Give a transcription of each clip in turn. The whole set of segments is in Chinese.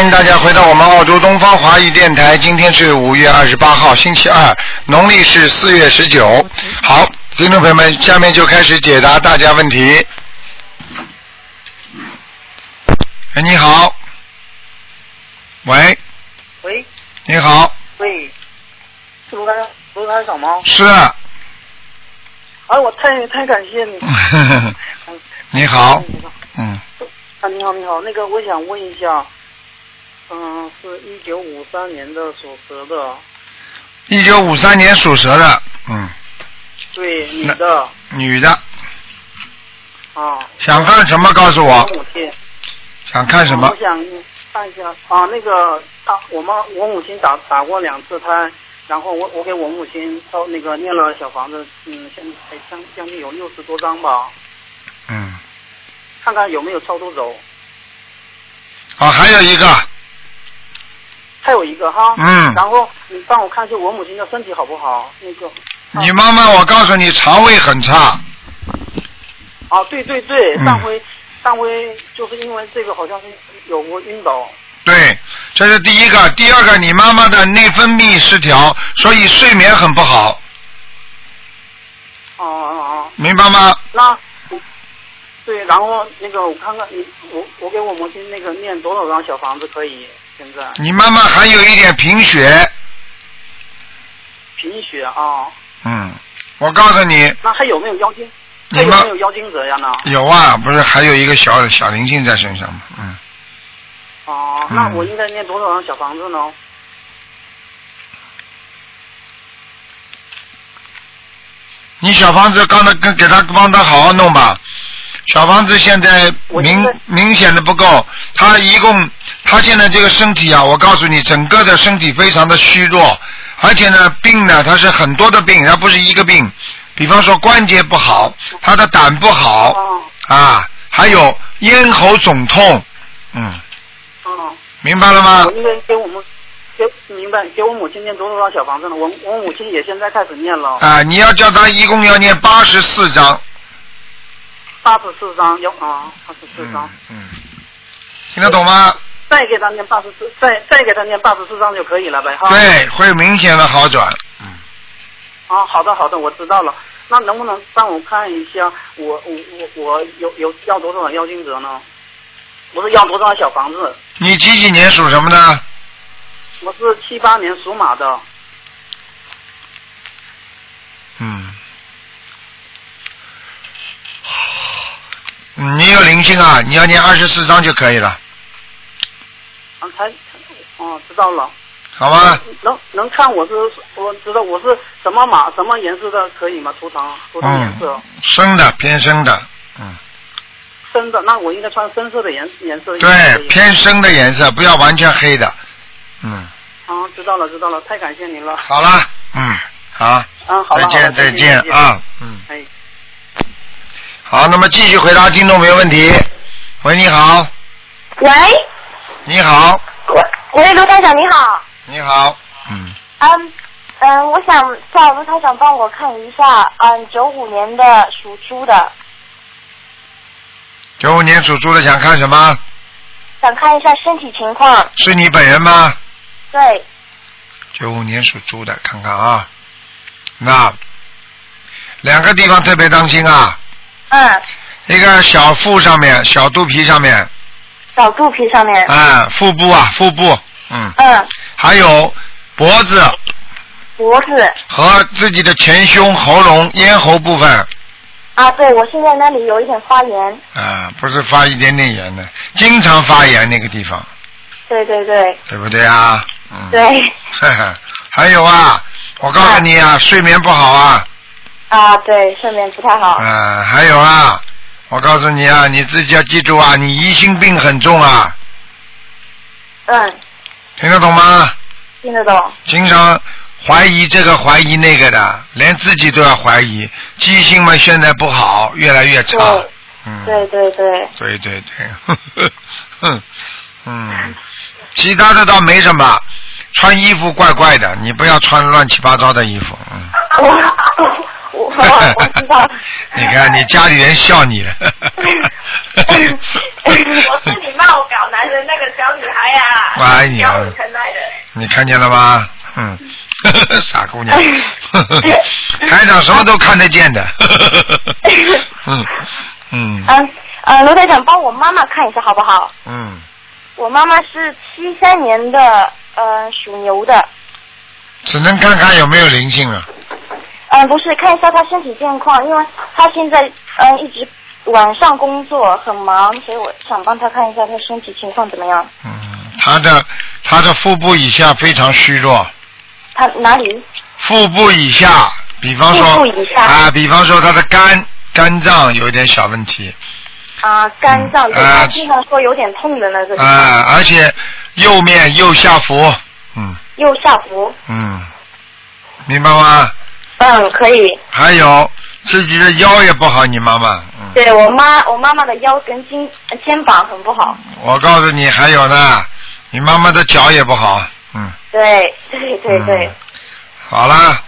迎大家回到我们澳洲东方华语电台。今天是五月二十八号，星期二，农历是四月十九。好，听众朋友们，下面就开始解答大家问题。哎，你好，喂，喂你好，喂，是卢台卢台长吗？是，哎，我太太感谢你。嗯 你好，你好嗯，啊，你好，你好，那个我想问一下，嗯、是一九五三年的属蛇的，一九五三年属蛇的，嗯，对，女的女的，啊。想看什么告诉我，母亲。想看什么我？想看一下啊，那个啊，我妈我母亲打打过两次胎，然后我我给我母亲烧那个念了小房子，嗯，现在将将近有六十多张吧，嗯，看看有没有超度走。啊，还有一个，还有一个哈，嗯然后你帮我看一下我母亲的身体好不好？那个，你妈妈，我告诉你，肠胃很差，啊，对对对，嗯上回、上回就是因为这个好像是有过晕倒，对，这是第一个。第二个，你妈妈的内分泌失调，所以睡眠很不好，哦哦哦，明白吗？那，对，然后那个我看看你，我我给我母亲那个念多少张小房子可以？现在你妈妈还有一点贫血，贫血啊，嗯，我告诉你，那还有没有妖精？你还有没有妖精者呀呢？有啊，不是还有一个小小灵性在身上吗？嗯，哦、嗯那我应该念多少张小房子呢？你小房子刚才跟给他帮他好好弄吧。小房子现在明明显的不够，他一共他现在这个身体啊，我告诉你，整个的身体非常的虚弱，而且呢，病呢，它是很多的病，它不是一个病。比方说关节不好，他的胆不好哦啊，还有咽喉肿痛，嗯，哦，明白了吗我？应该给我们给明白给我母亲念多少张小房子呢？我我母亲也现在开始念了啊，你要叫他一共要念八十四章，八十四张，要啊八十四张嗯，，嗯，听得懂吗？再给他念八十四，再再给他念八十四张就可以了呗哈。。对，会明显的好转。嗯，啊，好的好的，我知道了。那能不能帮我看一下，我我我我有有要多少妖精者呢？我是要多少小房子？你几几年属什么的？我是七八年属马的。嗯，嗯你有灵性啊，你要念二十四章就可以了，啊，才哦，知道了。好吗？能能看我是我知道我是什么马什么颜色的可以吗？图腾图腾颜色、嗯，深的偏深的，嗯，深的，那我应该穿深色的颜颜色。对，偏深的颜色，不要完全黑的，嗯，啊，知道了知道了，太感谢您了。好了，嗯，好，嗯，好了再见再见见啊，嗯，哎，好，那么继续回答听众朋友问题。喂，你好，喂，你好，喂，喂，卢台长你好，你好，嗯，嗯嗯，我想叫卢台长帮我看一下，嗯，九五年的属猪的，九五年属猪的想看什么？想看一下身体情况。是你本人吗？对，九五年属猪的，看看啊，那两个地方特别当心啊，嗯，一个小腹上面，小肚皮上面，小肚皮上面，啊，腹部啊，腹部，嗯，嗯，还有脖子。脖子。和自己的前胸、喉咙、咽喉部分，啊，对我现在那里有一点发炎，啊，不是发一点点炎的，经常发炎那个地方，对对对。对不对啊？嗯，对，还有啊，我告诉你啊，睡眠不好啊，啊对，睡眠不太好，嗯，还有啊，我告诉你啊，你自己要记住啊，你疑心病很重啊，嗯，听得懂吗？听得懂，经常怀疑这个怀疑那个的，连自己都要怀疑，记性嘛现在不好，越来越差。对。嗯，对对对，对对对，呵呵哼，嗯，其他的倒没什么，穿衣服怪怪的，你不要穿乱七八糟的衣服，嗯，道。你看你家里人笑你了。我是你骂我搞男人那个小女孩呀、哎呀教你疼爱的。你看见了吗？嗯，傻姑娘。台长什么都看得见的。嗯嗯嗯呃，罗台长帮我妈妈看一下好不好？嗯，我妈妈是七三年的，呃，属牛的。只能看看有没有灵性了。嗯、不是，看一下他身体健况，因为他现在嗯、一直晚上工作很忙，所以我想帮他看一下他身体情况怎么样。嗯，他的他的腹部以下非常虚弱，他哪里？腹部以下，比方说腹部以下啊，比方说他的肝肝脏有一点小问题啊、肝脏，对，啊她经常说有点痛的那个啊，而且右面右下腹，嗯右下腹。嗯，明白吗？嗯，可以。还有自己的腰也不好，你妈妈，嗯，对我妈，我妈妈的腰跟肩肩膀很不好。我告诉你还有呢，你妈妈的脚也不好，嗯，对对对对。好啦，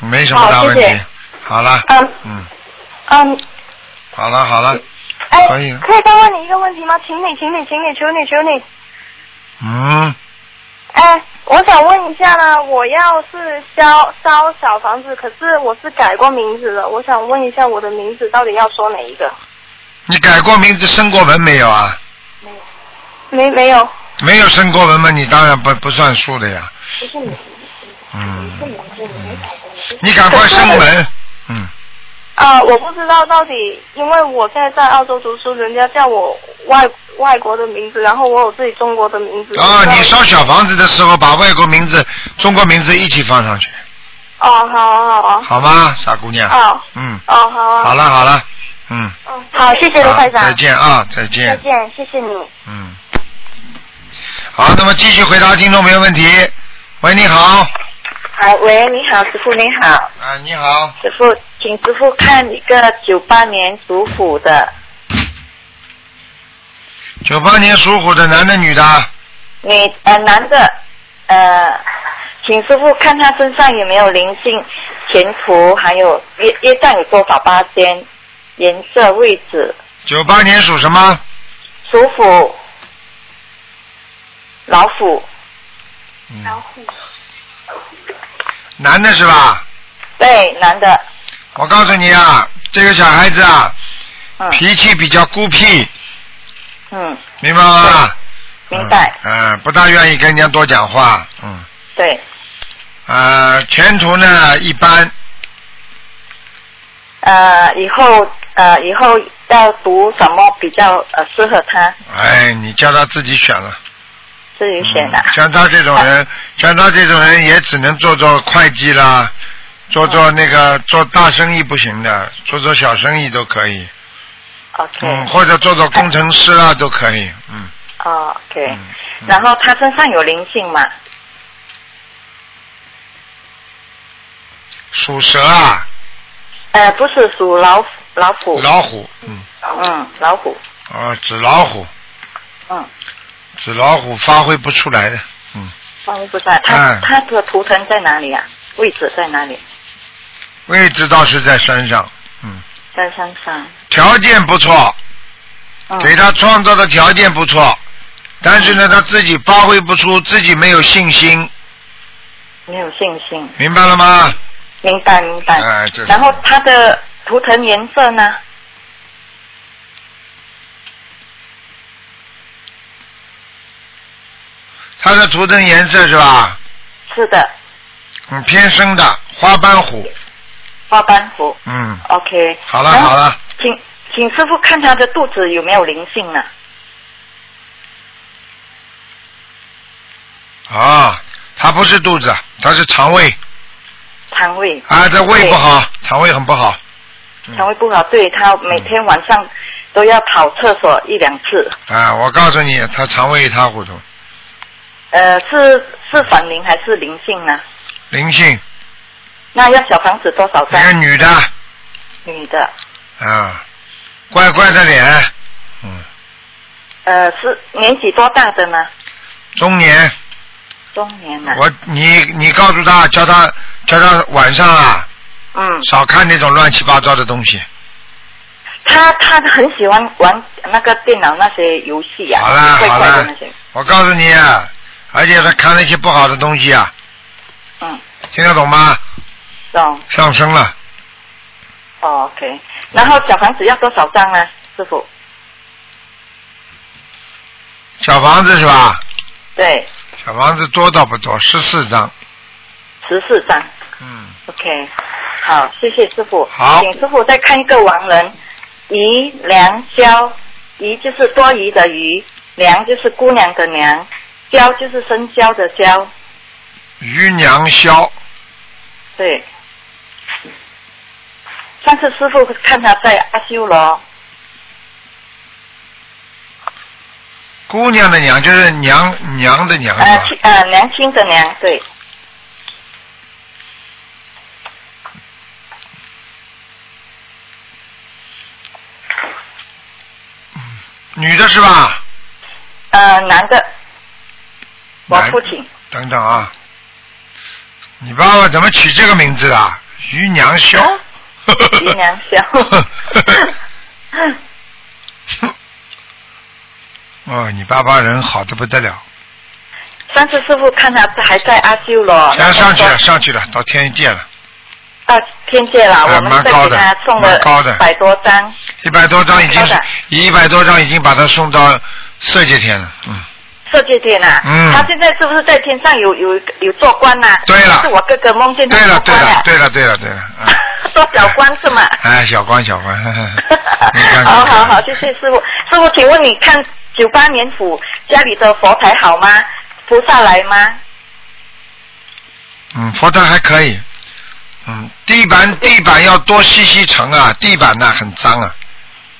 没什么大问题，好谢谢好了，嗯嗯，嗯，好了好了，哎，可以可以再问你一个问题吗？请你，请你，请你，求你，求你。嗯，哎，我想问一下呢，我要是烧烧小房子，可是我是改过名字的，我想问一下我的名字到底要说哪一个？你改过名字升过文没有啊？没有没没有，没有升过文嘛，你当然不不算数的呀。不是你，嗯，你赶快升文。嗯，啊，我不知道到底，因为我现在在澳洲读书，人家叫我外外国的名字，然后我有自己中国的名字。啊，你烧小房子的时候把外国名字、中国名字一起放上去，哦，好啊好啊。好吗，傻姑娘？哦嗯，哦，好啊。好了好了，嗯，嗯，好，谢谢卢好台长。再见啊，再见再见。谢谢你。嗯，好，那么继续回答听众朋友问题。喂，你好。啊，喂，你好，师傅你好，啊，你好。师傅，请师傅看一个九八年属虎的九八年属虎的男的女的？女呃男的，呃，请师傅看他身上有没有灵性、前途，还有业业障有多少八间，颜色、位置，九八年属什么？属虎，老虎，嗯。男的是吧？对，男的，我告诉你啊，这个小孩子啊，嗯脾气比较孤僻，嗯，明白吗？明白，嗯、呃不大愿意跟人家多讲话，嗯，对，呃，前途呢一般，呃，以后呃以后要读什么比较呃适合他，哎，你叫他自己选了。自己选的、嗯像他这种人，像他这种人也只能做做会计啦，做做那个做大生意不行的，做做小生意都可以，OK，嗯，或者做做工程师啊都可以，嗯。哦，OK，、嗯嗯。然后他身上有灵性嘛？属蛇啊，呃，不是属老虎老虎，老虎，嗯，嗯，老虎，啊，纸老虎，嗯，纸老虎发挥不出来的，嗯，发挥不出来，他、嗯。他的图腾在哪里啊？位置在哪里？位置倒是在山上，嗯，在山上。条件不错，嗯，给他创造的条件不错，但是呢，他自己发挥不出，自己没有信心，没有信心。明白了吗？明白明白。哎这是然后他的图腾颜色呢？它的图腾颜色是吧？是的，嗯，偏深的花斑虎，花斑虎。嗯，OK。好了好了，请请师傅看他的肚子有没有灵性呢？啊，他不是肚子，他是肠胃肠胃。啊，这胃不好，肠胃很不好，嗯肠胃不好，对他每天晚上都要跑厕所一两次。啊，我告诉你，他肠胃一塌糊涂，呃，是是反灵还是灵性呢？灵性，那要小房子多少一个张？女的女的，啊，怪怪的脸，嗯，呃，是年纪多大的呢？中年，中年呢？我你你告诉他，叫他叫他晚上啊，嗯，少看那种乱七八糟的东西。他他很喜欢玩那个电脑那些游戏呀、好了怪好了我告诉你啊，而且他看那些不好的东西啊，嗯，听得懂吗？懂。上升了，哦 OK，然后小房子要多少张呢，师傅？小房子是吧？对，小房子多倒不多，十四张。十四张。嗯，OK，好，谢谢师傅。好请师傅再看一个亡人，余良霄，余就是多余的余，娘就是姑娘的娘，娇就是生肖的娇。余娘霄，对。上次师傅看他在阿修罗，姑娘的娘就是娘娘的娘？亲呃娘亲的娘，对，女的是吧？呃男的，我父亲，等等啊，你爸爸怎么取这个名字啊？于娘霄。余娘霄。哦，你爸爸人好的不得了，上次师傅看他还在阿修罗，他上去了，上去了，到天界了，到天界了，哎我们再给他送了一百多张，一百多张已经一百多张已经把他送到色界天了，嗯，色界天呐、嗯。他现在是不是在天上有有有做官呐、对了。是我哥哥梦见他对了对了对了对了对了，啊 做小官是吗？哎，小官小官，好好好，谢谢师傅。师傅，请问你看九八年府家里的佛台好吗？菩萨来吗？嗯，佛台还可以，嗯，地板地板要多吸吸尘啊，地板呐很脏啊，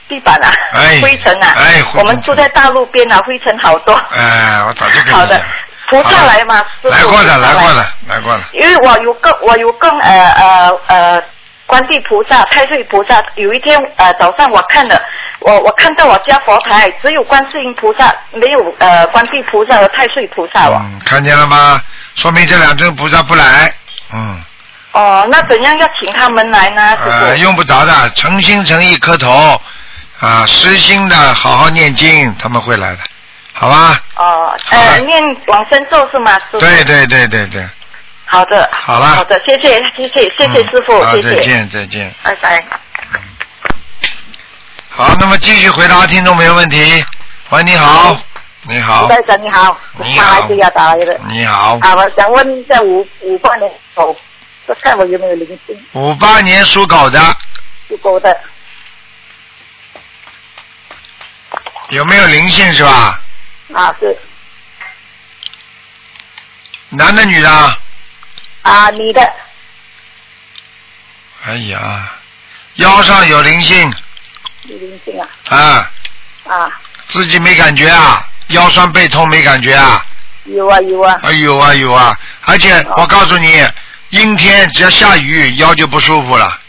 地板啊，哎灰尘啊，哎我们住在大路边啊，灰尘好多。哎，我早就跟你讲好的，菩萨来嘛？师来过了来过了来过了，因为我有个我有个呃呃呃观地菩萨、太岁菩萨。有一天呃早上我看了，我我看到我家佛台只有观世音菩萨，没有呃观地菩萨和太岁菩萨哦。嗯，看见了吗？说明这两尊菩萨不来，嗯。哦，那怎样要请他们来呢？呃，用不着的，诚心诚意磕头，啊，实心的好好念经，他们会来的，好吧？哦，呃，念往生咒是吗？师傅。对对对对对，好的。好了好的，谢谢谢谢谢谢嗯师傅，谢谢。再见再见。拜拜。好，那么继续回答听众朋友问题。喂，你好，你好，台长你好，你好马来西亚打来的。你好，啊，我想问一下五五八年狗，这看我有没有灵性，五八年属狗的属狗的，有没有灵性是吧？啊是。男的女的？啊女的。哎呀，腰上有灵性？有灵性啊。啊，啊。自己没感觉啊，腰酸背痛没感觉啊？有啊有啊。啊有啊有啊，而且我告诉你，阴天只要下雨，腰就不舒服了。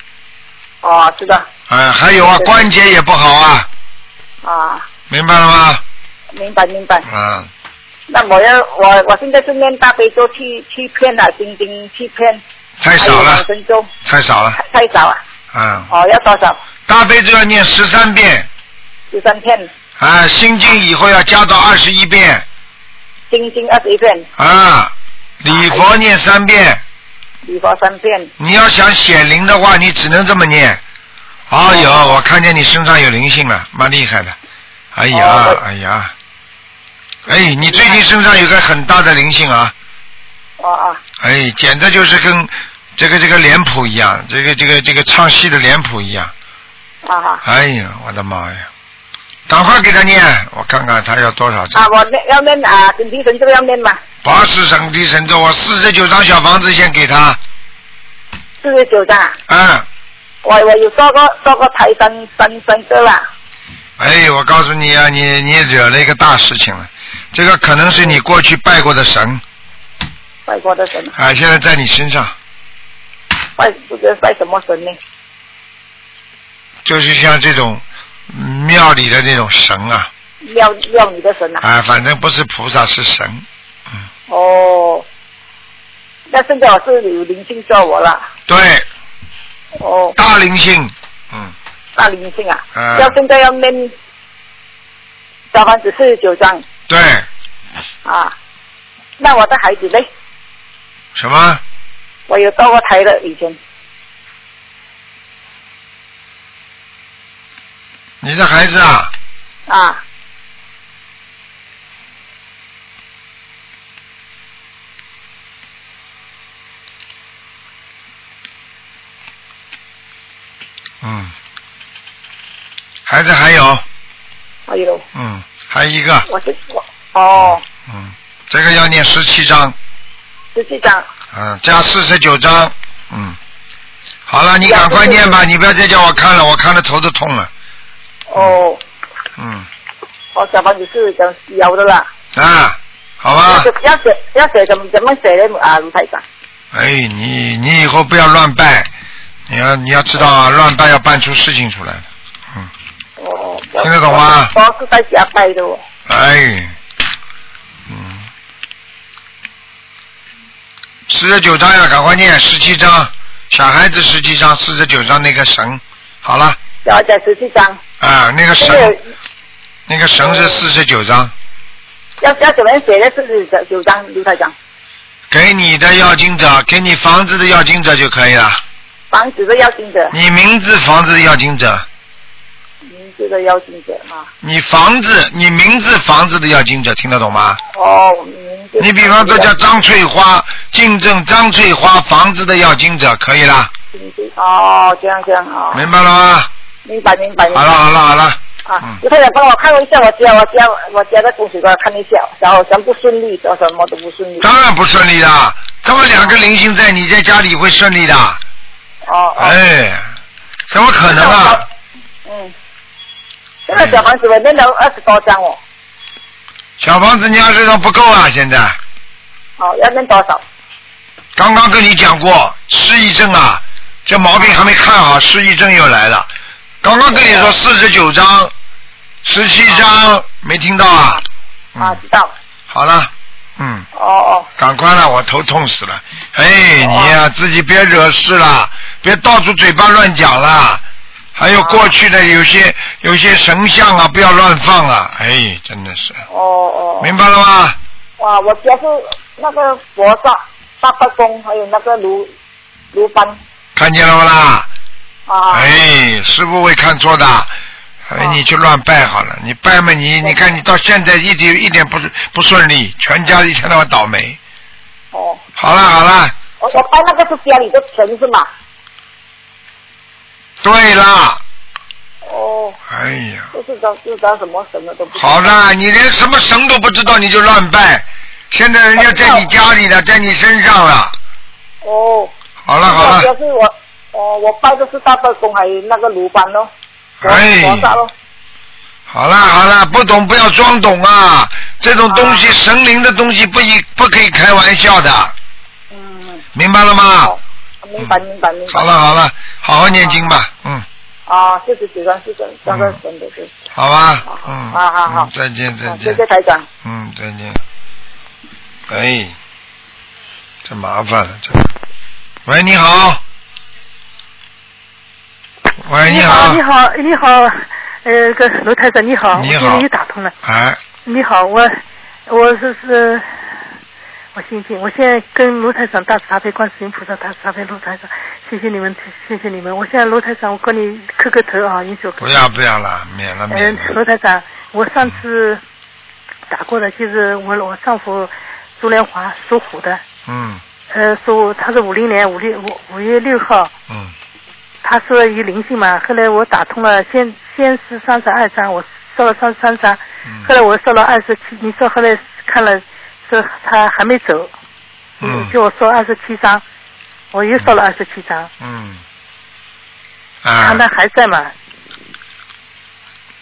哦知道嗯，还有啊，关节也不好啊，啊明白了吗？明白明白。嗯，那我要我我现在是念大悲咒七七篇啊，心经七篇，太少了还有往，生咒太少了。太太少啊。嗯，哦要多少？大悲咒要念十三遍，十三遍，啊，心经以后要加到二十一遍，心经二十一遍，啊，礼佛念三遍。礼佛三遍。你要想显灵的话，你只能这么念。哎呦，哦我看见你身上有灵性了，蛮厉害的。哎呀哦，哎呀，哎，你最近身上有个很大的灵性啊，哦啊哎，简直就是跟这个这个脸谱一样，这个这个这个唱戏的脸谱一样。啊啊哎呀，我的妈呀！赶快给他念，我看看他要多少啊张。！我念要念啊，准提神咒要念嘛？八十神地神咒，我四十九张小房子先给他。四十九张啊。嗯，我我有做过做过台山三三个啦，哎，我告诉你啊，你你惹了一个大事情了。这个可能是你过去拜过的神。拜过的神，啊，现在在你身上，拜不知道拜什么神呢？就是像这种庙里的那种神啊，庙庙里的神啊！啊，反正不是菩萨是神，哦，那现在我是有灵性叫我了，对，哦，大灵性，嗯，大灵性啊，嗯要现在要念小房子四十九张对，啊。那我的孩子呢？什么？我有到过台的以前，你的孩子啊，啊，嗯，孩子还有，还有，嗯，还有一个，我是我哦，嗯，这个要念十七章，十七章。嗯，加四十九章，嗯，好了，你赶快念吧，你不要再叫我看了，我看的头都痛了，哦，嗯，我小房子是讲有的啦。啊，好吧，要写要写怎么怎么写的啊，卢台长？哎，你你以后不要乱拜，你要你要知道啊，乱拜要办出事情出来的，嗯，哦，听得懂吗我是在家拜的哦。哎，嗯，四十九章呀，赶快念十七章，小孩子十七章，四十九章那个神，好了，要讲十七章，啊，那个这神，那个神是四十九章，要要怎么写的四十九章，刘台长？给你的要经者，给你房子的要经者就可以了，房子的要经者，你名字房子的要经者，名字的要经者吗。你房子你名字房子的要经者，听得懂吗？哦，名字。你比方说叫张翠花，竞争张翠花房子的要经者，可以啦，哦，这样这样哦。明白了吗？明白明白明白。好了好了好了，啊你快点帮我看一下我家我家我家的东西，给我看一下，然后全部顺利，说什么都不顺利。当然不顺利啦，这么两个灵性在你在家里会顺利的，哦哦。哎，怎么可能啊？嗯。这个小房子我念了二十多张哦，小房子你二十张不够啊，现在好要念多少？刚刚跟你讲过失忆症啊，这毛病还没看好，失忆症又来了。刚刚跟你说四十九章，十七章没听到啊？啊，嗯，知道。好了，嗯。哦哦，赶快了，我头痛死了。哎，你呀、自己别惹事了，别到处嘴巴乱讲了。还有过去的有些有些神像啊，不要乱放啊！哎，真的是，哦哦。明白了吗？哇，我家是那个佛萨、大伯公，还有那个卢卢班看见了不啦？啊。哎，师傅会看错的。哎，哦你去乱拜好了，你拜嘛你，你看你到现在一点一点不不顺利，全家一天到晚倒霉。哦，好了好了，我我拜那个是家里的神是吗？对啦，哦，哎呀。不知道不知道什么神了都不知道。好了，你连什么神都不知道，你就乱拜。现在人家在你家里了，在你身上了。哦。好了好了，就是我，哦，我拜的是大伯公，还有那个鲁班咯。哎。好啦好啦，不懂不要装懂啊！这种东西，神灵的东西不一不可以开玩笑的，嗯。明白了吗好？明白明白明白。好了好了，好好念经吧，嗯，啊，四十几张是真，那个真的是。好吧，嗯，好好好嗯再见再见谢，谢台长。嗯，再见。哎，这麻烦了，这。喂，你好。喂，你好。你好，你好，呃，个卢台长你好，你好我现在又打通了。哎，你好，我我是是，我姓金，我现在跟卢台长大慈大悲观世音菩萨大慈大悲卢台长，谢谢你们，谢谢你们。我现在卢台长，我跟你磕个头啊，你说。不要不要了，免了免嗯，了。卢台长，我上次打过的，就是我我丈夫朱连华属虎的，嗯呃，属他是五零年五六五五月六号，嗯他说有灵性嘛，后来我打通了，先先是三十二张，我烧了三十三张，嗯后来我烧了二十七，你说后来看了说他还没走，嗯就我说二十七张，我又烧了二十七张，嗯。啊他，那还在吗？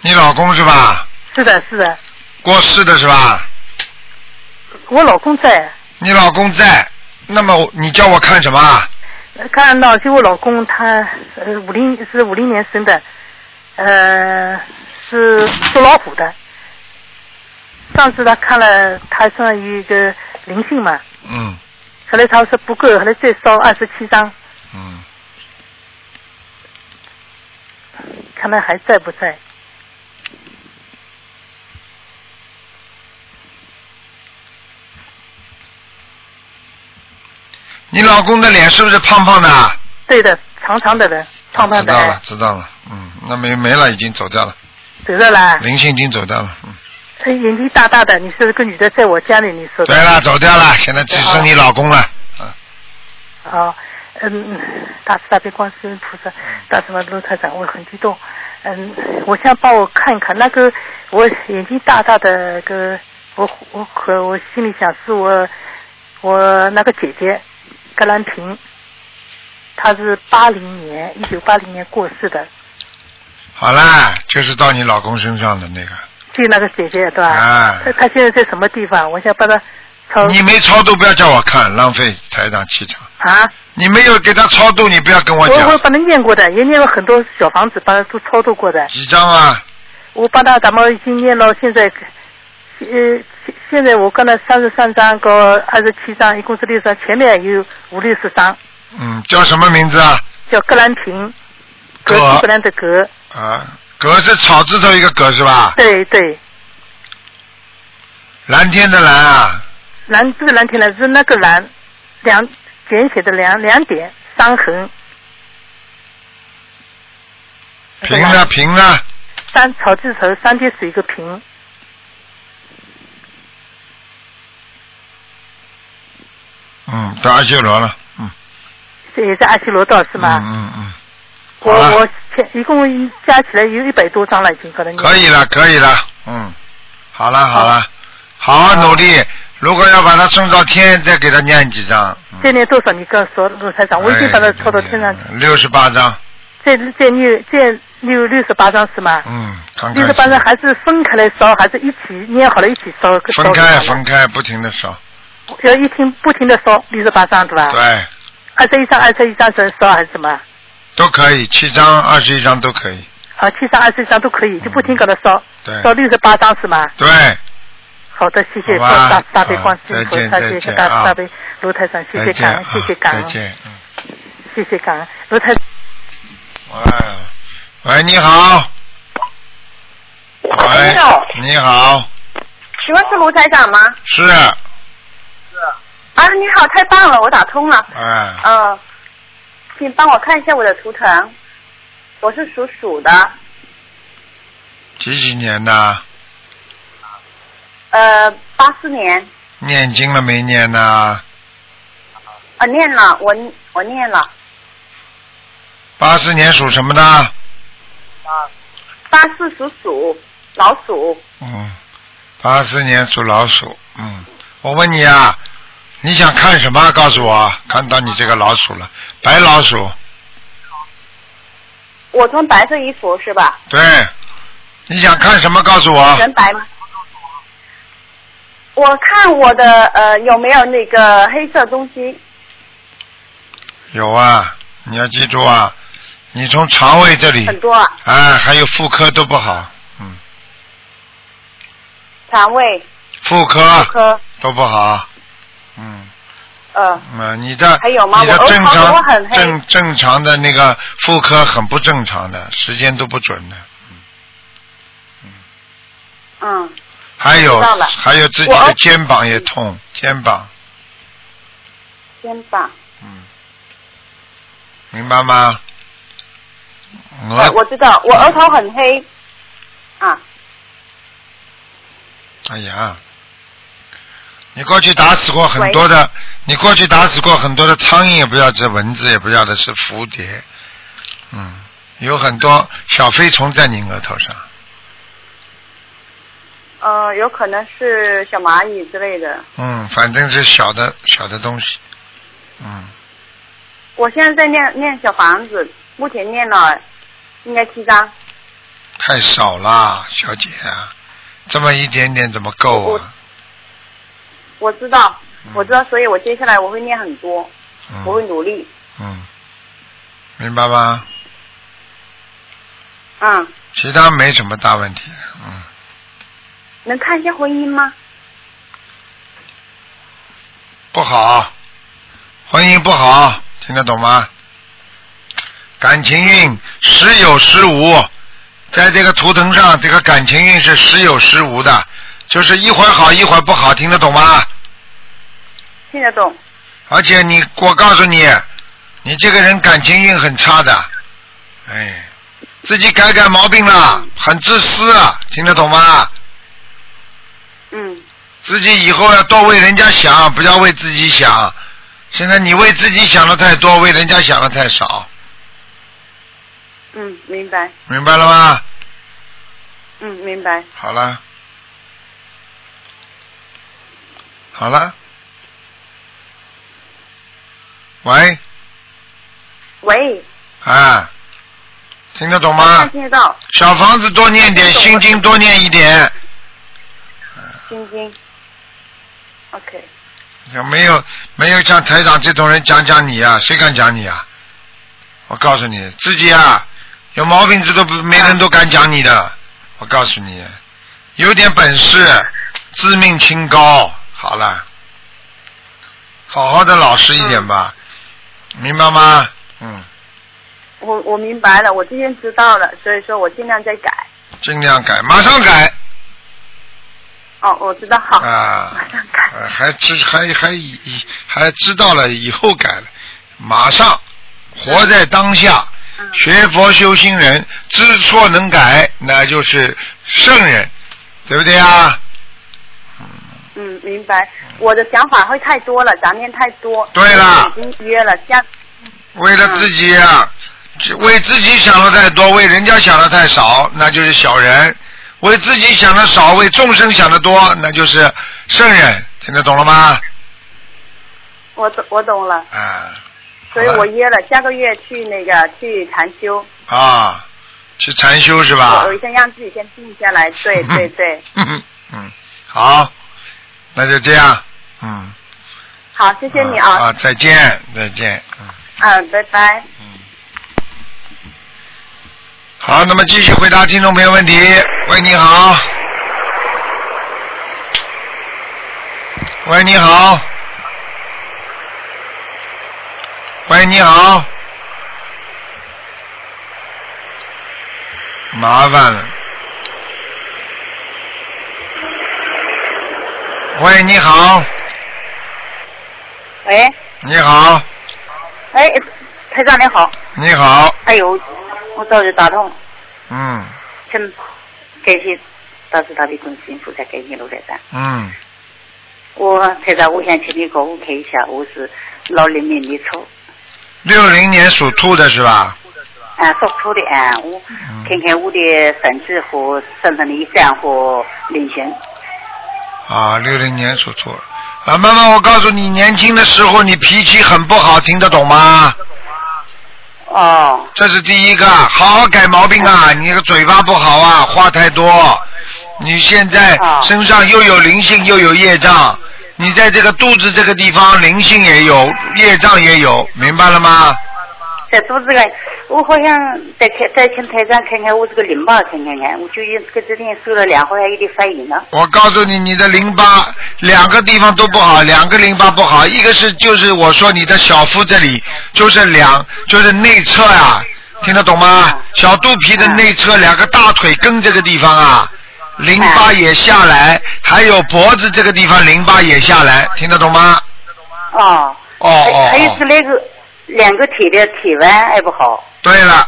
你老公是吧？是的，是的，过世的是吧？我老公在，你老公在，那么你叫我看什么啊？看到就我老公他呃五零是五零年生的，呃是属老虎的。上次他看了，他身上有一个灵性嘛，嗯后来他说不够，后来再烧二十七张。嗯。看他还在不在？你老公的脸是不是胖胖的？对的，长长的人，胖胖的。知道了，知道了。嗯，那没没了，已经走掉了。走掉了。灵性已经走掉了。嗯。眼睛大大的，你是不是个女的在我家里？你说的。对了，走掉了，现在只剩你老公了。嗯。哦，嗯，大慈大悲观世音菩萨，大慈大悲卢台长，我很激动。嗯，我想帮我看一看那个我眼睛大大的个，我我可我心里想是我我那个姐姐。格兰平，她是八零年，一九八零年过世的。好啦，就是到你老公身上的那个。就那个姐姐对吧？啊。他他现在在什么地方？我想把他超。你没超度，不要叫我看，浪费台长气场。啊。你没有给他超度，你不要跟我讲。我我帮他念过的，也念了很多小房子，帮他都超度过的。几张啊？我帮他咱们已经念到，现在。呃，现现在我跟他三十三张和二十七张，一共是六张，前面有五六十张。嗯，叫什么名字啊？叫格兰平，格格兰的格。啊，格是草字头一个格是吧？对对。蓝天的蓝啊。蓝这个蓝天呢是那个蓝，两简写的两两点三横。平呢平呢。三草字头三点水一个平。嗯，到阿修罗了，嗯。这也是阿修罗道是吗？嗯嗯嗯。我我前一共加起来有一百多张了，已经可能。可以了，可以了，嗯。好了好了，好好努力。如果要把它送到天，再给他念几张。再念多少？你告诉我，陆台长，我已经把他抄到天上去。六十八张。再再念再念六十八张是吗？嗯，六十八张还是分开来烧，还是一起念好了一起烧？分开分开，不停的烧。要一听不停的烧六十八张对吧？对。二十一张，二十一张是烧还是什么？都可以，七张、二十一张都可以。啊，七张、二十一张都可以，就不停给他烧。烧六十八张是吗？对。好的，谢谢大大悲观世音菩萨，谢谢大大悲卢台长，谢谢感恩，谢谢感恩。再见。谢谢感恩，卢台。喂，喂，你好。喂。你好。请问是卢台长吗？是是。啊，你好，太棒了，我打通了。哎。嗯，请帮我看一下我的图腾，我是属鼠的。几几年的？呃，八四年。念经了没念呢？啊，念了，我我念了。八四年属什么的？啊。八四属鼠，老鼠。嗯，八四年属老鼠，嗯，我问你啊。你想看什么？告诉我，看到你这个老鼠了，白老鼠。我穿白色衣服是吧？对，你想看什么？告诉我。全白吗？我看我的呃有没有那个黑色东西？有啊，你要记住啊，你从肠胃这里很多啊，还有妇科都不好，嗯。肠胃。妇科。妇科。都不好。嗯，呃，嗯，你的还有吗？你的正常正正常的那个妇科很不正常的，时间都不准的，嗯。嗯，还有还有自己的肩膀也痛，肩膀，肩膀，嗯，明白吗？我我知道，我额头很黑，啊，哎呀。你过去打死过很多的，你过去打死过很多的苍蝇，也不要这蚊子，也不要的是蝴蝶，嗯，有很多小飞虫在你额头上。呃，有可能是小蚂蚁之类的。嗯，反正是小的小的东西，嗯。我现在在念念小房子，目前念了应该七张。太少啦，小姐，这么一点点怎么够啊？我知道，我知道，所以我接下来我会念很多，我会努力。嗯，明白吗？嗯。其他没什么大问题，嗯。能看一下婚姻吗？不好，婚姻不好，听得懂吗？感情运时有时无，在这个图腾上，这个感情运是时有时无的，就是一会儿好一会儿不好，听得懂吗？听得懂。而且你，我告诉你，你这个人感情运很差的，哎，自己改改毛病了，很自私啊，听得懂吗？嗯自己以后要多为人家想，不要为自己想。现在你为自己想的太多，为人家想的太少，嗯，明白。明白了吗？嗯，明白。好了，好了，喂，喂，啊，听得懂吗？听得到。小房子多念点，心经多念一点。心经。OK。有没有没有像台长这种人讲讲你啊？谁敢讲你啊？我告诉你，自己啊有毛病，这都不没人都敢讲你的。我告诉你，有点本事，自命清高。好了，好好的老实一点吧，明白吗？嗯，我我明白了，我今天知道了，所以说我尽量在改。尽量改，马上改。哦，我知道，好，啊马上改。呃还知还还以还知道了以后改了，马上活在当下，嗯。学佛修心人知错能改，那就是圣人，对不对啊？嗯，明白。我的想法会太多了，杂念太多。对了已经约了，下为了自己啊，只为自己想的太多，为人家想的太少，那就是小人；为自己想的少，为众生想的多，那就是圣人。听得懂了吗？我懂，我懂了。啊，所以我约了下个月去那个去禅修，啊，去禅修是吧我？先让自己先定下来。对对对，嗯嗯，好，那就这样，嗯。好，谢谢你啊。啊，再见，再见，嗯。嗯，拜拜。嗯好，那么继续回答听众朋友问题。喂，你好。喂，你好。喂，你好。麻烦了。喂，你好，喂，你好，哎，台长你好，你好，哎呦，我早就打通，嗯。请感谢大慈大悲观世音菩萨，感谢卢台长。嗯，我台长，我想请你给我看一下，我是老零年的兔，六零年属兔的是吧？啊，属兔的啊，我嗯。看看我的身体和身上的一干和灵性。啊，六零年属兔。啊，妈妈，我告诉你，年轻的时候你脾气很不好，听得懂吗？哦。这是第一个，好好改毛病啊！你这个嘴巴不好啊，话太多。你现在身上又有灵性又有业障，你在这个肚子这个地方灵性也有，业障也有，明白了吗？在肚子里，我好像再看再请台长看看我这个淋巴，看看看，我就这个这天受了两有点发炎了。我告诉你，你的淋巴两个地方都不好，两个淋巴不好，一个是就是我说你的小腹这里，就是两就是内侧啊，听得懂吗？小肚皮的内侧两个大腿根这个地方啊，淋巴也下来，还有脖子这个地方淋巴也下来，听得懂吗？哦。哦哦还有哦是那个两个腿的腿弯还不好。对了，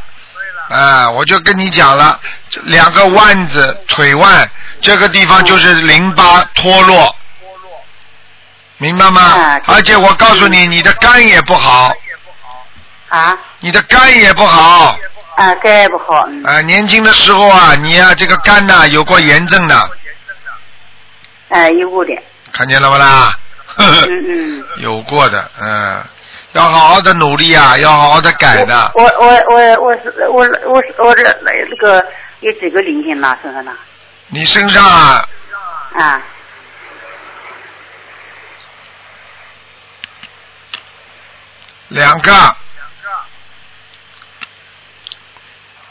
啊，我就跟你讲了，两个腕子腿腕这个地方就是淋巴脱落，明白吗？而且我告诉你，你的肝也不好，啊。你的肝也不好。啊，肝也不好。嗯。啊，年轻的时候啊，你啊这个肝呐、有过炎症的，啊，有过的。看见了不啦？嗯嗯。有过的，嗯，要好好的努力啊，要好好的改的。我我我我是我我是我这那个有几个灵性拿身上呢？你身上啊，啊，两个，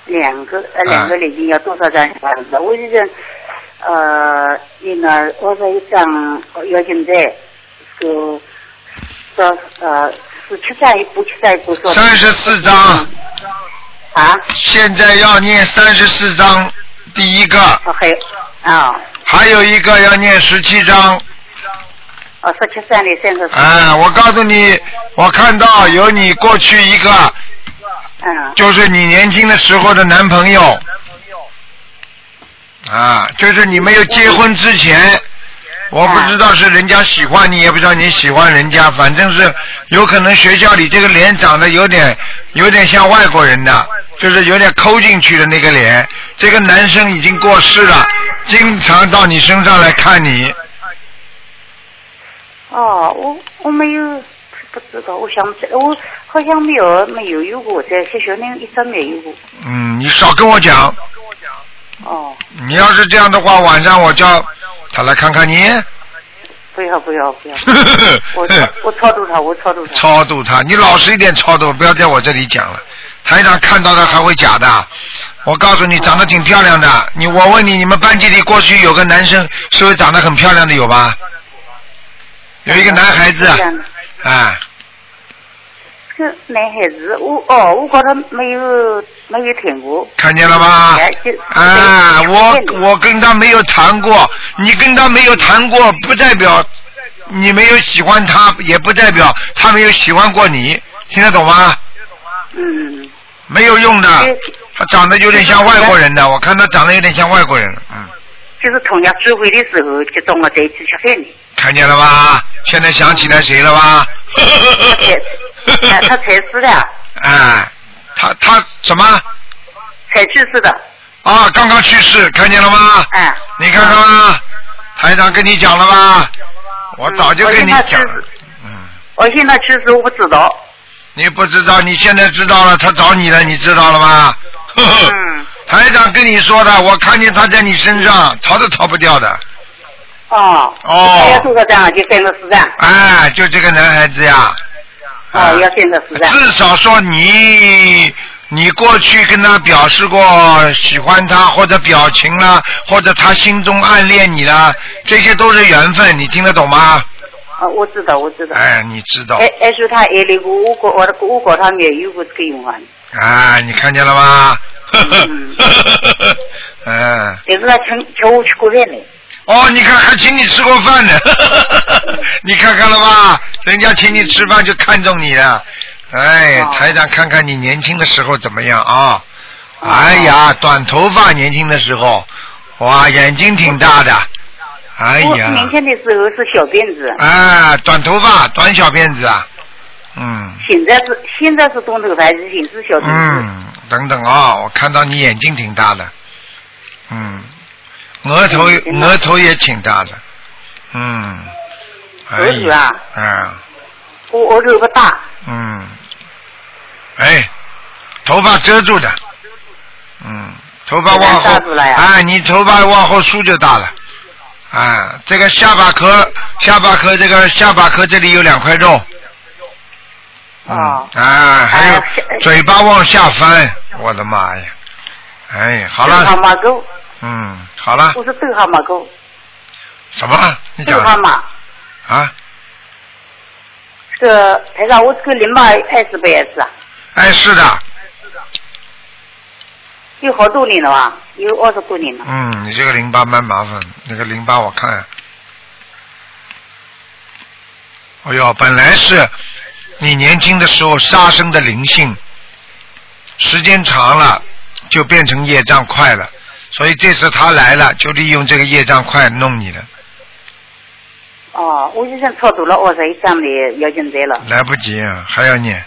两个呃两个灵性要多少张小房子？我就是呃，应该我说一张要现在就说呃十七张一不七张一不说。三十四张。啊？现在要念三十四章，第一个，哦，还有啊，还有一个要念十七章。哦，十七三的三十四。啊，我告诉你，我看到有你过去一个，嗯，就是你年轻的时候的男朋友。啊，就是你没有结婚之前，我不知道是人家喜欢你，也不知道你喜欢人家，反正是有可能学校里这个脸长得有点有点像外国人的，就是有点抠进去的那个脸。这个男生已经过世了，经常到你身上来看你。哦，我我没有不知道，我想不起来，我好像没有没有有过，在学校里一直没有过。嗯，你少跟我讲。哦，你要是这样的话，晚上我叫他来看看你。不要不要不要，我我超度他，我超度他。超度他，你老实一点超度，不要在我这里讲了。台长看到的还会假的。我告诉你，长得挺漂亮的。你我问你，你们班级里过去有个男生，是不是长得很漂亮的有吧？有一个男孩子，哎，这男孩子，我哦，我觉得没有没有谈过。看见了吧？啊，我我跟他没有谈过，你跟他没有谈过，不代表你没有喜欢他，也不代表他没有喜欢过你，听得懂吗？嗯，没有用的，他长得有点像外国人的，我看他长得有点像外国人，嗯，就是同样聚会的时候就跟我在一起吃饭的。看见了吧？现在想起来谁了吧？哎，他才死的，哎，他他什么？才去世的。啊，刚刚去世，看见了吗？哎，你看看吧，台长跟你讲了吧？我早就跟你讲了，嗯我现在去世我不知道。你不知道，你现在知道了，他找你了，你知道了吗？嗯。台长跟你说的，我看见他在你身上，逃都逃不掉的。哦。哦就这个男孩子呀。哦，要三十四张。至少说你，你过去跟他表示过喜欢他，或者表情啦，或者他心中暗恋你啦，这些都是缘分，你听得懂吗？啊，我知道，我知道。哎，你知道还。还说他爱那个我国我的我国他没有过这个用法，啊，你看见了吗？嗯。但是他请请我去过饭的。哦，你看还请你吃过饭呢，你看看了吧？人家请你吃饭就看中你了。哎，台长看看你年轻的时候怎么样啊？哎呀，短头发年轻的时候，哇，眼睛挺大的。哎呀，年轻的时候是小辫子，啊，短头发，短小辫子啊，嗯现在是现在是短头发，以前是小辫子。嗯，等等啊、我看到你眼睛挺大的，嗯，额头额头也挺大的，嗯，哎额头啊，嗯我额头不大，嗯，哎，头发遮住的，嗯，头发往后哎，你头发往后梳就大了，啊，这个下巴壳，下巴壳这个下巴壳这里有两块肉，啊，啊，还有嘴巴往下翻，我的妈呀！哎，好了，嗯，好了，我是逗蛤蟆狗，什么？你讲豆蛤蟆。啊？这个台长，我这个淋巴癌是不也是啊？哎，是的，有好多年了吧？有二十多年了。嗯，你这个淋巴蛮麻烦，那个淋巴我看，哎呦，本来是你年轻的时候杀生的灵性，时间长了就变成业障快了，所以这次他来了，就利用这个业障快弄你了，哦，我已经超度了二十一张的妖精债了，来不及啊，还要念。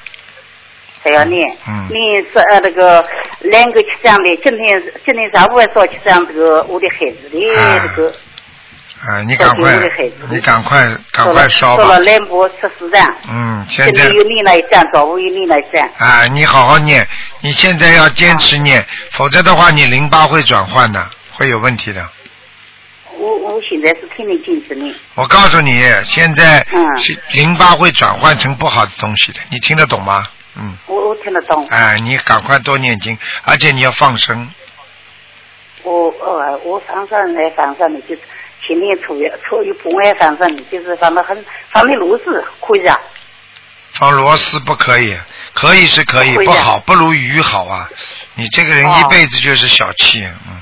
还要念。嗯念是呃那个两个七张的，今天今天上午还烧七张这个我的孩子的啊这个啊，你赶快你赶快赶快烧吧烧了。站，嗯，现在今天又念了一站，早午又念了一站。啊，你好好念，你现在要坚持念，否则的话你淋巴会转换的，会有问题的。我我现在是天天坚持念。我告诉你，现在嗯淋巴会转换成不好的东西的，你听得懂吗？嗯，我我听得懂。哎，你赶快多念经，而且你要放生。我呃，我放生来放生的，就是前年初一初一不爱放生的，就是放的很放的螺丝可以啊。放螺丝不可以，可以是可以，不好，不如鱼好啊。你这个人哦一辈子就是小气，嗯，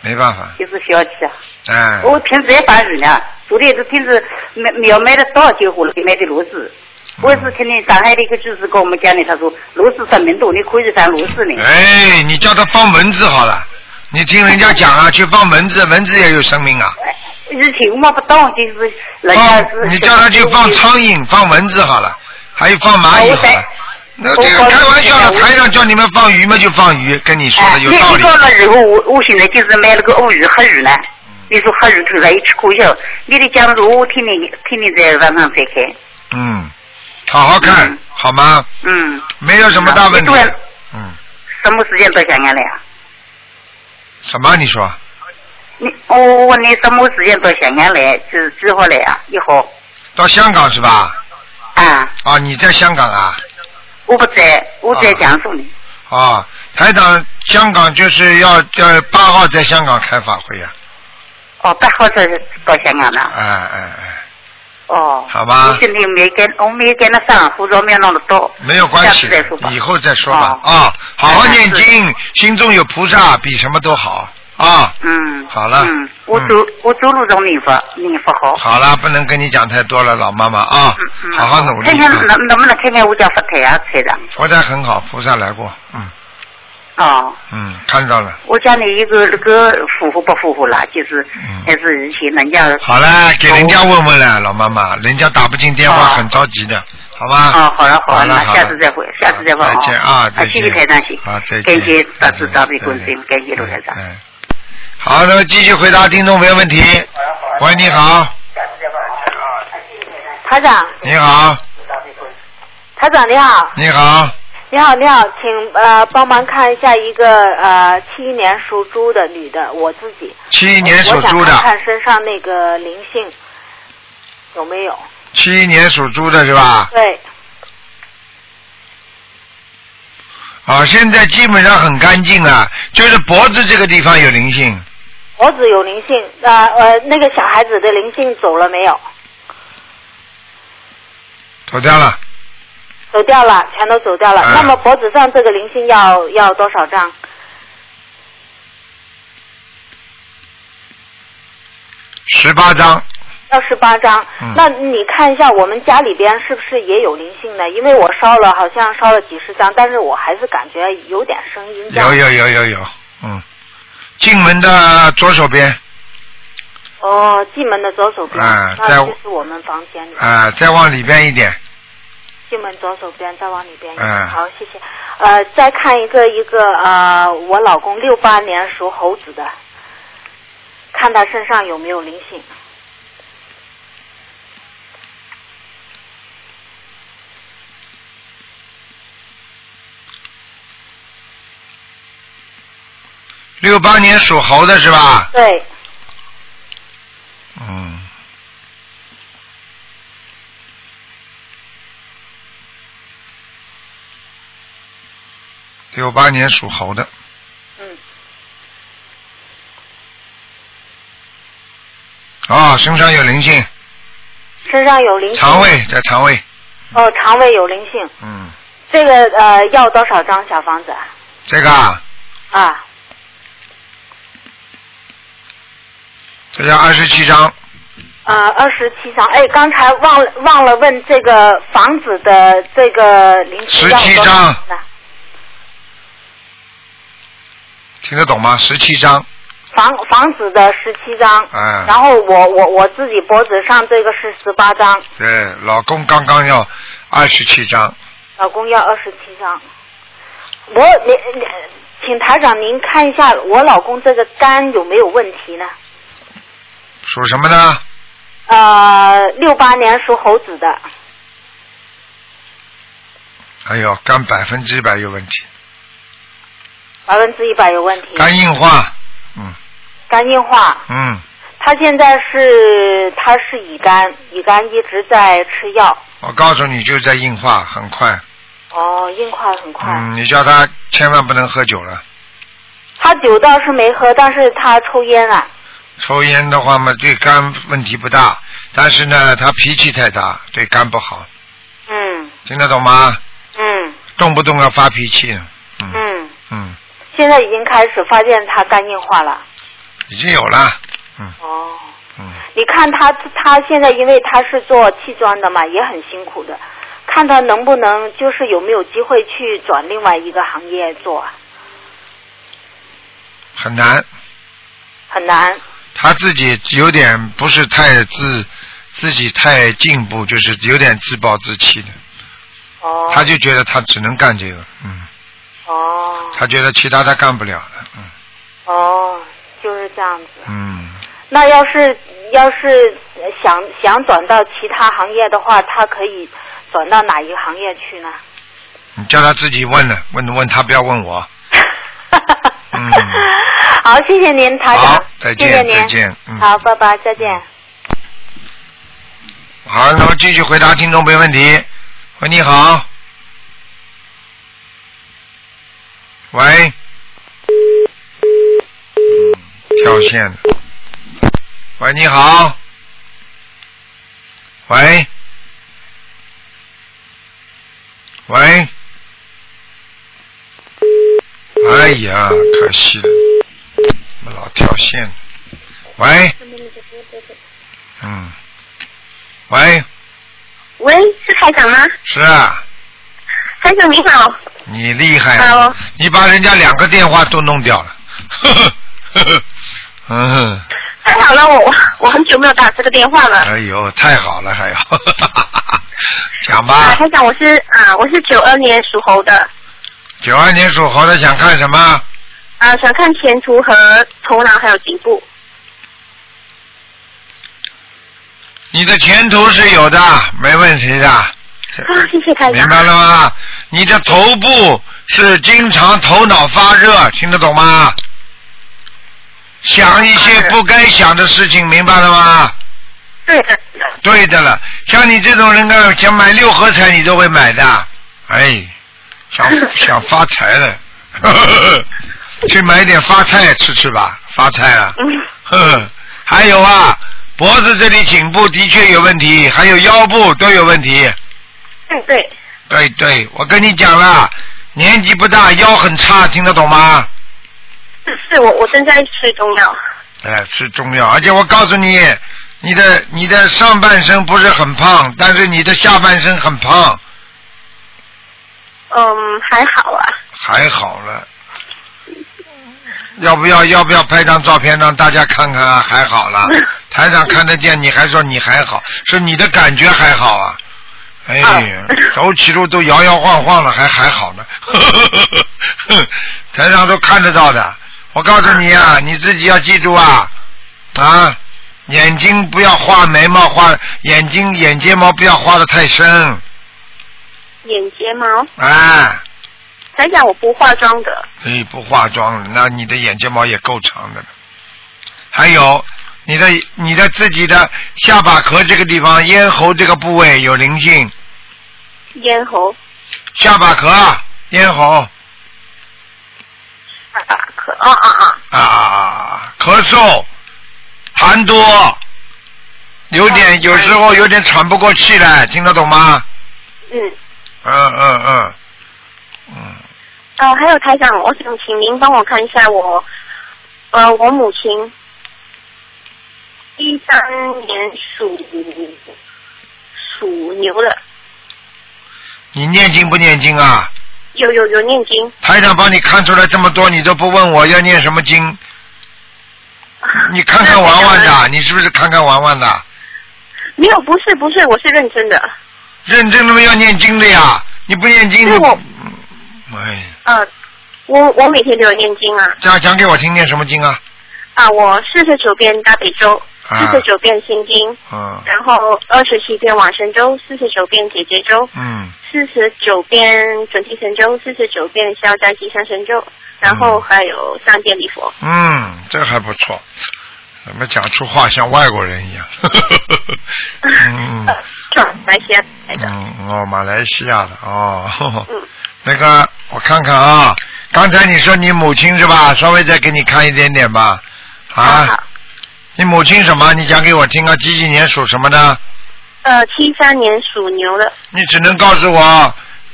没办法，就是小气啊。哎，我平时也放鱼呢，昨天是平时没没有买的少，结果了买的螺丝。我是听听上海的一个主持跟我们讲的，他说螺丝生命多，你可以放螺丝呢。哎，你叫他放蚊子好了，你听人家讲啊，去放蚊子，蚊子也有生命啊。以前我们不懂，就是人家放是。你叫他去放苍蝇、放蚊子好了，还有放蚂蚁好了。那这个我开玩笑台上叫你们放鱼嘛就放鱼，跟你说哎，的有道理。你你说了以后，我我现在就是买了个鳄鱼、黑鱼呢。你说黑鱼头上一吃可笑，你的讲座我天天天天在晚上在看。嗯，好好看，好吗？嗯。没有什么大问题。嗯，什么时间到香港来啊？什么？你说？你我我问你什么时间到香港来？就是几号来啊？一号。到香港是吧？啊。啊，你在香港啊？我不在，我在江苏呢。啊，台长，香港就是要要八号在香港开法会呀、哦，八号在到香港呢。哎哎哎，哦。好吧我今天没跟，我没跟得上，护照没有弄得到。没有关系以后再说吧。哦啊，好好念经，心中有菩萨，比什么都好啊。嗯。好了。嗯，我走我走路中念佛，念佛好。好了，不能跟你讲太多了，老妈妈啊，嗯好好努力。看看能能不能看看我家佛台啊，台长。佛台很好，菩萨来过，嗯哦，嗯，看到了。我家里一个那个符合不符合啦？就是还是以前人家。嗯好了，给人家问问了，老妈妈，人家打不进电话，很着急的，好吗？哦，好了好了，那好了。下次再会，下次再会再见啊再见。谢谢台长，谢好再见感谢大慈大悲观世音，感谢卢台长。嗯好，那么继续回答听众朋友问题。喂，你好，台长，你好，台长你好，你好，你好你好，请呃帮忙看一下一个呃七一年属猪的女的，我自己。七一年属猪的看看身上那个灵性有没有？七一年属猪的是吧？对，啊，现在基本上很干净了，就是脖子这个地方有灵性，脖子有灵性，呃呃，那个小孩子的灵性走了没有？走掉了，走掉了，全都走掉了。嗯那么脖子上这个灵性要要多少张？十八张，要十八张。嗯那你看一下我们家里边是不是也有灵性呢？因为我烧了，好像烧了几十张，但是我还是感觉有点声音。有有有有有，嗯，进门的左手边，哦，进门的左手边，那啊在就是我们房间里。啊，再往里边一点，进门左手边，再往里边。嗯好，谢谢。呃，再看一个一个呃，我老公六八年属猴子的，看他身上有没有灵性。六八年属猴的是吧？对，嗯。六八年属猴的。嗯。啊，身上有灵性，身上有灵性。肠胃在肠胃，哦，肠胃有灵性。嗯，这个呃，要多少张小房子啊？这个啊，啊，这要二十七张，呃，二十七张。哎，刚才忘了忘了问这个房子的这个灵性要17多少张呢？听得懂吗？十七张，房房子的十七张，嗯然后我我我自己脖子上这个是十八张，对，老公刚刚要二十七张，老公要二十七张。我你你，请台长您看一下我老公这个肝有没有问题呢？属什么呢？呃，六八年属猴子的，哎呦，肝百分之一百有问题，百分之一百有问题。肝硬化，嗯。肝硬化，嗯，他现在是他是乙肝，乙肝一直在吃药。我告诉你就在硬化，很快，哦，硬化很快。嗯，你叫他千万不能喝酒了，他酒倒是没喝，但是他抽烟啊。抽烟的话嘛，对肝问题不大，但是呢，他脾气太大，对肝不好，嗯，听得懂吗？嗯。动不动要发脾气嗯，嗯，嗯，现在已经开始发现他肝硬化了。已经有了，嗯哦。嗯。你看他他现在因为他是做砌砖的嘛，也很辛苦的，看他能不能就是有没有机会去转另外一个行业做啊，很难。很难。他自己有点不是太自，自己太进步，就是有点自暴自弃的。哦。他就觉得他只能干这个，嗯。哦。他觉得其他他干不了了，嗯哦，就是这样子。嗯。那要是要是想想转到其他行业的话，他可以转到哪一个行业去呢？你叫他自己问了，问问他，不要问我。嗯，好，谢谢您，台长好，再见谢谢您，再见嗯好，拜拜，再见。好，那么继续回答听众朋友问题。喂，你好。喂。嗯，跳线了。喂，你好。喂。喂。哎呀，可惜了，老跳线？喂。嗯。喂，喂，是台长吗？是啊，台长你好，你厉害你把人家两个电话都弄掉了。呵呵呵呵嗯，太好了，我我很久没有打这个电话了。哎呦，太好了，还有 讲啊，吧。台长，我是啊，我是九二年属猴的，九二年属猴的想看什么？啊，想看前途和头脑还有颈部。你的前途是有的，没问题的。啊，谢谢台长。明白了吗？你的头部是经常头脑发热，听得懂吗？想一些不该想的事情，明白了吗？对的。对的了，像你这种人啊，想买六合彩你都会买的，哎，想 想发财了，去买点发菜吃吃吧，发财了。呵呵，还有啊，脖子这里颈部的确有问题，还有腰部都有问题。对对，对对，我跟你讲了，年纪不大，腰很差，听得懂吗？是是我我正在吃中药。哎，吃中药，而且我告诉你，你的你的上半身不是很胖，但是你的下半身很胖，嗯，还好啊。还好了。要不要要不要拍张照片让大家看看啊？还好了，台长看得见，你还说你还好，是你的感觉还好啊？哎呀，走起路都摇摇晃晃了，还还好呢。台上都看得到的。我告诉你啊，你自己要记住啊啊，眼睛不要画眉毛，画眼睛眼睫毛不要画的太深，眼睫毛，哎，台长我不化妆的。你不化妆，那你的眼睫毛也够长的了。还有你的你的自己的下巴壳这个地方，咽喉这个部位有灵性，咽喉，下巴壳、咽喉。下巴壳，啊啊啊！啊，咳嗽、痰多，有点有时候有点喘不过气来，听得懂吗？嗯，嗯嗯嗯。嗯，呃，还有台长，我想请您帮我看一下我，呃，我母亲，一三年属属牛的，你念经不念经啊？有有有念经，台长帮你看出来这么多，你都不问我要念什么经？你看看玩玩的，你是不是看看玩玩的？没有，不是不是，我是认真的，认真的吗？要念经的呀！你不念经，你是我，哎，呃，我我每天都有念经啊，讲讲给我听，念什么经啊？啊，我四十九遍大悲咒，啊四十九遍心经，嗯然后二十七遍往生咒，四十九遍姐姐咒，嗯，四十九遍准提神咒，四十九遍消灾吉祥神咒，然后还有三遍礼佛。嗯，这还不错，怎么讲出话像外国人一样？嗯 马来西亚来的。嗯哦，马来西亚的哦。嗯那个我看看啊，刚才你说你母亲是吧？稍微再给你看一点点吧。啊。你母亲什么？你讲给我听啊。几几年属什么的？呃，七三年属牛的，你只能告诉我，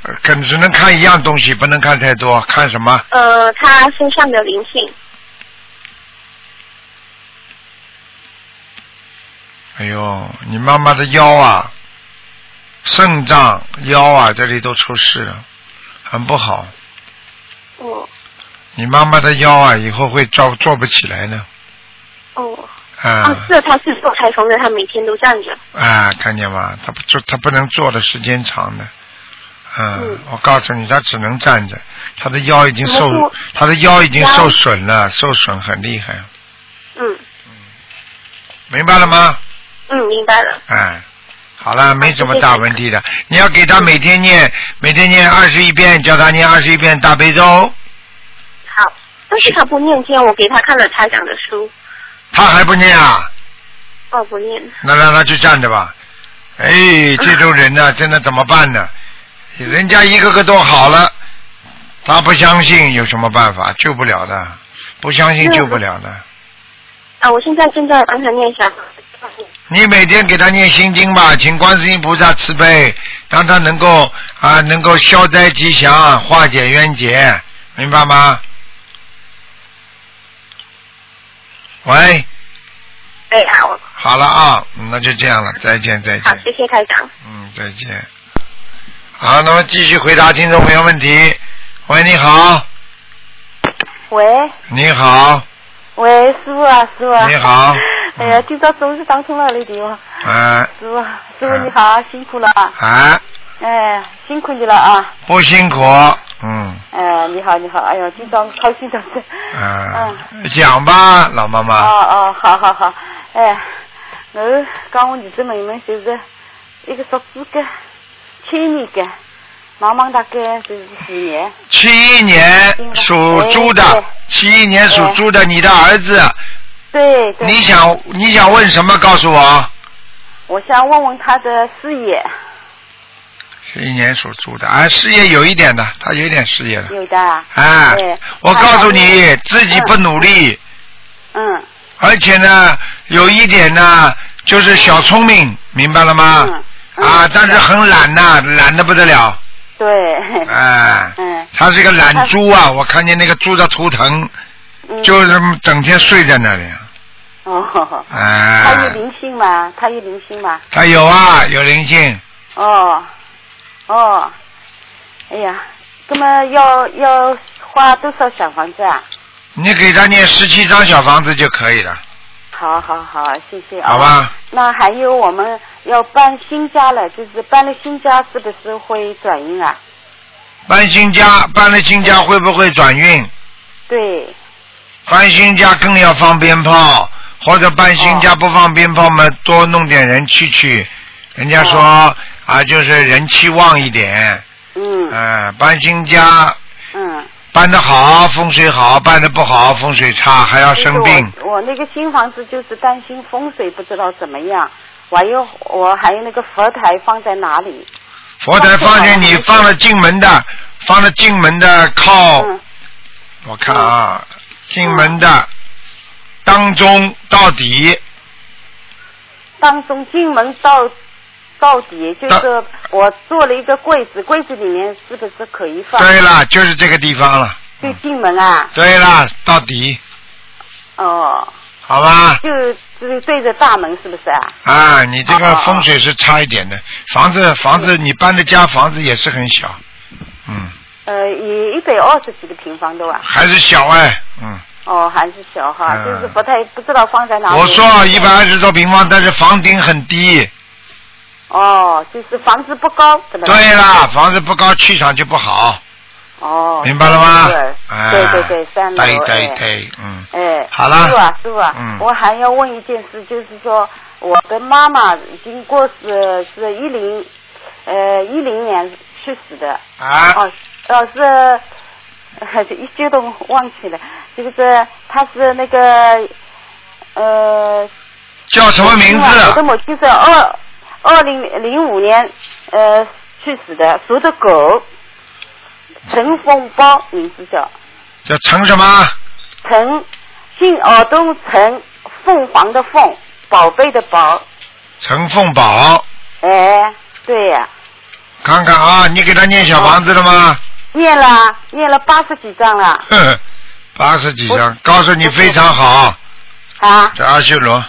呃可只能看一样东西，不能看太多。看什么？呃，他身上的灵性，哎呦，你妈妈的腰啊，肾脏、腰啊，这里都出事了，很不好。哦你妈妈的腰啊，以后会坐坐不起来呢。哦，啊。啊，是他是做裁缝的，他每天都站着，啊，看见吗？他不坐，他不能坐的时间长的。嗯，我告诉你，他只能站着，他的腰已经受他的腰已经受损了，受损很厉害，嗯。明白了吗？嗯，明白了，哎，好了，没什么大问题的。你要给他每天念，每天念二十一遍，叫他念二十一遍大悲咒，好，但是他不念经，我给他看了他讲的书，他还不念啊？哦，不念，那让他去站着吧。哎，这种人呢，真的怎么办呢？人家一个个都好了，他不相信有什么办法？救不了的，不相信救不了的。啊，我现在正在帮他念小房子，你每天给他念心经吧，请观世音菩萨慈悲，让他能够啊能够消灾吉祥，化解冤结，明白吗？喂，哎，好，好了啊，那就这样了，再见再见好，谢谢台长。嗯，再见。好，那么继续回答听众朋友问题。喂，你好，喂你好，喂，师傅啊，师傅啊。你好。哎呀，今朝终于打通了你电话。啊师傅，师傅你好，辛苦了啊。啊，哎，辛苦你了啊。不辛苦，嗯哎，你好，你好，哎呀，今早高兴的是。啊，讲吧，老妈妈。哦哦，好好好，哎，我讲我儿子妹妹就是一个属猪的，七年的，茫茫大概就是几年。七一年属猪的哎，七一年属猪的，你的儿子，对对。你想你想问什么？告诉我。我想问问他的事业，七一年属猪的，啊，事业有一点的，他有点事业的。有的啊。我告诉你，自己不努力，嗯而且呢，有一点呢，就是小聪明，明白了吗？嗯啊，但是很懒呐、懒得不得了。对。哎，嗯。他是个懒猪啊！我看见那个猪的图腾，嗯就是整天睡在那里。哦。哎他有灵性吗？他有灵性吗？他有啊，有灵性。哦，哦，哎呀，那么要要花多少小房子啊？你给他念十七张小房子就可以了，好好好，谢谢啊。好吧？那还有我们要搬新家了，就是搬了新家，是不是会转运啊？搬新家，搬了新家会不会转运？对，搬新家更要放鞭炮，或者搬新家不放鞭炮嘛，多弄点人去去。人家说、啊，就是人气旺一点。嗯。嗯、搬新家嗯。搬得好，风水好；搬得不好，风水差，还要生病。我我那个新房子就是担心风水不知道怎么样，我还有我还有那个佛台放在哪里？佛台放在你放了进门的，放了进门的靠，嗯我看啊，进门的当中到底，当中进门到到底，就是我做了一个柜子，柜子里面是不是可以放？对了，就是这个地方了。就进门啊。对了，到底，哦。好吧？就就是对着大门，是不是啊？啊，你这个风水是差一点的，房子房子你搬的家房子也是很小，嗯，呃，也一百二十几个平方的吧？还是小哎，嗯。哦，还是小哈，嗯就是不太不知道放在哪里。我说一百二十多平方，但是房顶很低。哦，就是房子不高，怎么？对啦，房子不高，气场就不好，哦。明白了吗对？哎对对对，三楼。对对哎对，嗯。哎，好了师傅啊，师傅啊，嗯我还要问一件事，就是说我的妈妈已经过世，是一零，呃，一零年去世的。啊。哦，哦是，一句都忘记了，就是他是那个，呃。叫什么名字我的母亲是二二零零五年呃去世的，属的狗，陈凤包名字叫。叫陈什么？陈，姓耳东陈，凤凰的凤，宝贝的宝，陈凤宝，哎，对呀、看看啊，你给他念小房子了吗？念了念了八十几张了八十几张，告诉你非常好，啊，在阿修罗，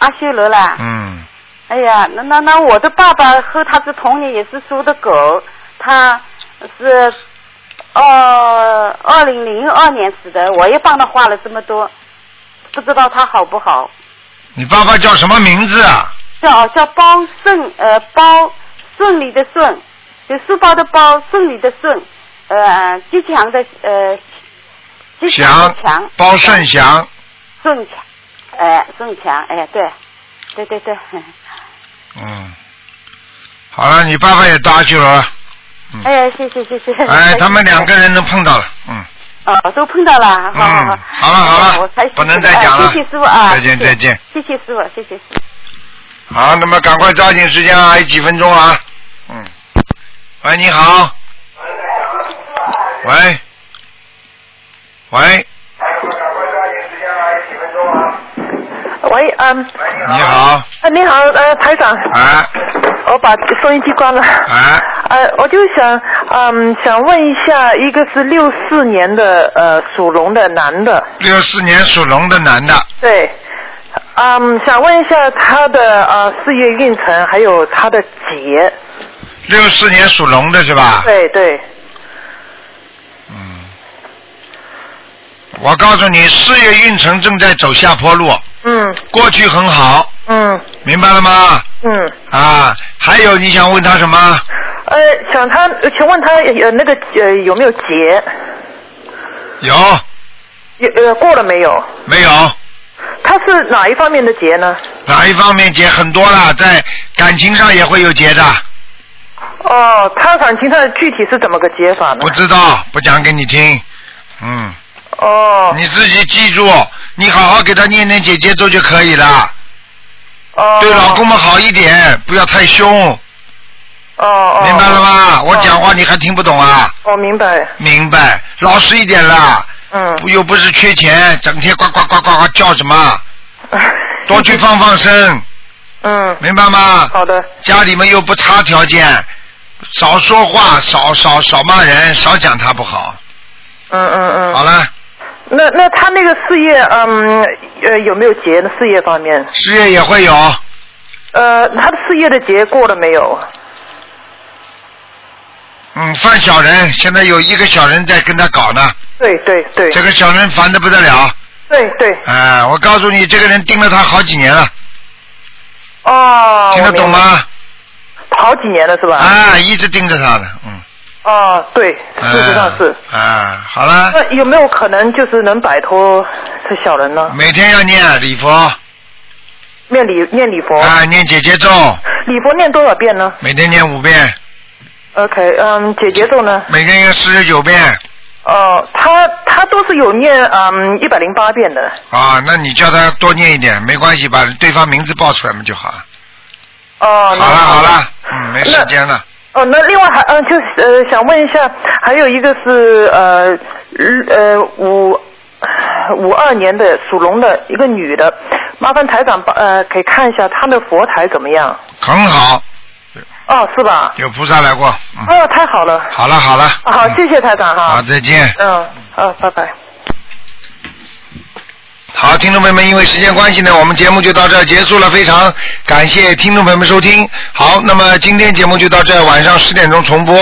阿修罗啦。嗯，哎呀，那那那我的爸爸和他是同年，也是属的狗，他是呃二零零二年死的，我也帮他画了这么多，不知道他好不好？你爸爸叫什么名字啊？叫叫包顺呃包顺利的顺，就书包的包，顺利的顺，呃吉祥的呃吉祥祥的祥，包顺祥，顺强，哎顺强，哎对，对对对，嗯，好了，你爸爸也到阿修罗了，哎谢谢谢谢，哎，他们两个人都碰到了，嗯。哦，都碰到了，好好好，嗯，好了好了不能再讲了哎谢谢师傅啊，再见再见。谢谢师傅，谢谢师傅。好，那么赶快抓紧时间啊，还有几分钟啊。嗯。喂，你好。喂。喂，喂，嗯，你好。啊，你好，呃，台长。啊。我把收音机关了。啊。呃，我就想，嗯，想问一下，一个是六四年的，呃，属龙的男的。六四年属龙的男的，对。嗯，想问一下他的呃事业运程，还有他的劫。六四年属龙的是吧？对对。我告诉你，事业运程正在走下坡路。嗯。过去很好。嗯。明白了吗？嗯。啊，还有你想问他什么？呃，想他，请问他呃那个呃有没有结？有有呃过了没有？没有？他是哪一方面的结呢？哪一方面结很多了，在感情上也会有结的，哦，他感情上具体是怎么个结法呢？不知道不讲给你听。嗯。哦。你自己记住，你好好给他念念姐姐咒就可以了。哦。对老公们好一点，不要太凶。哦哦。明白了吗？我讲话你还听不懂啊？哦，明白。明白，老实一点啦。嗯。又不是缺钱，整天呱呱呱呱呱叫什么？多去放放生。嗯。明白吗？好的。家里面又不差条件，少说话，少少少骂人，少讲他不好。嗯嗯嗯。好了，那那他那个事业，嗯呃有没有结呢？事业方面。事业也会有。呃，他的事业的结过了没有？嗯，犯小人，现在有一个小人在跟他搞呢。对对对。这个小人烦的不得了。对对。哎、我告诉你，这个人盯了他好几年了，哦。听得懂吗？好几年了是吧？啊，一直盯着他的，嗯。哦，对，事实上是。啊，好了，那有没有可能就是能摆脱这小人呢？每天要念礼佛，念礼念礼佛。啊，念姐姐咒，礼佛念多少遍呢每天念五遍，？OK，嗯，姐姐咒呢？每天念四十九遍。哦，他他都是有念嗯一百零八遍的。啊，那你叫他多念一点，没关系，把对方名字报出来嘛就好了。哦。好了好了，嗯，没时间了。哦，那另外还嗯，就是呃，想问一下，还有一个是呃呃五五二年的属龙的一个女的，麻烦台长帮呃可以看一下她的佛台怎么样？很好，哦，是吧？有菩萨来过。嗯，哦，太好了。好了好了，啊好，谢谢台长哈。好，再见。嗯，好，拜拜。好，听众朋友们，因为时间关系呢，我们节目就到这儿结束了。非常感谢听众朋友们收听。好，那么今天节目就到这，晚上十点钟重播。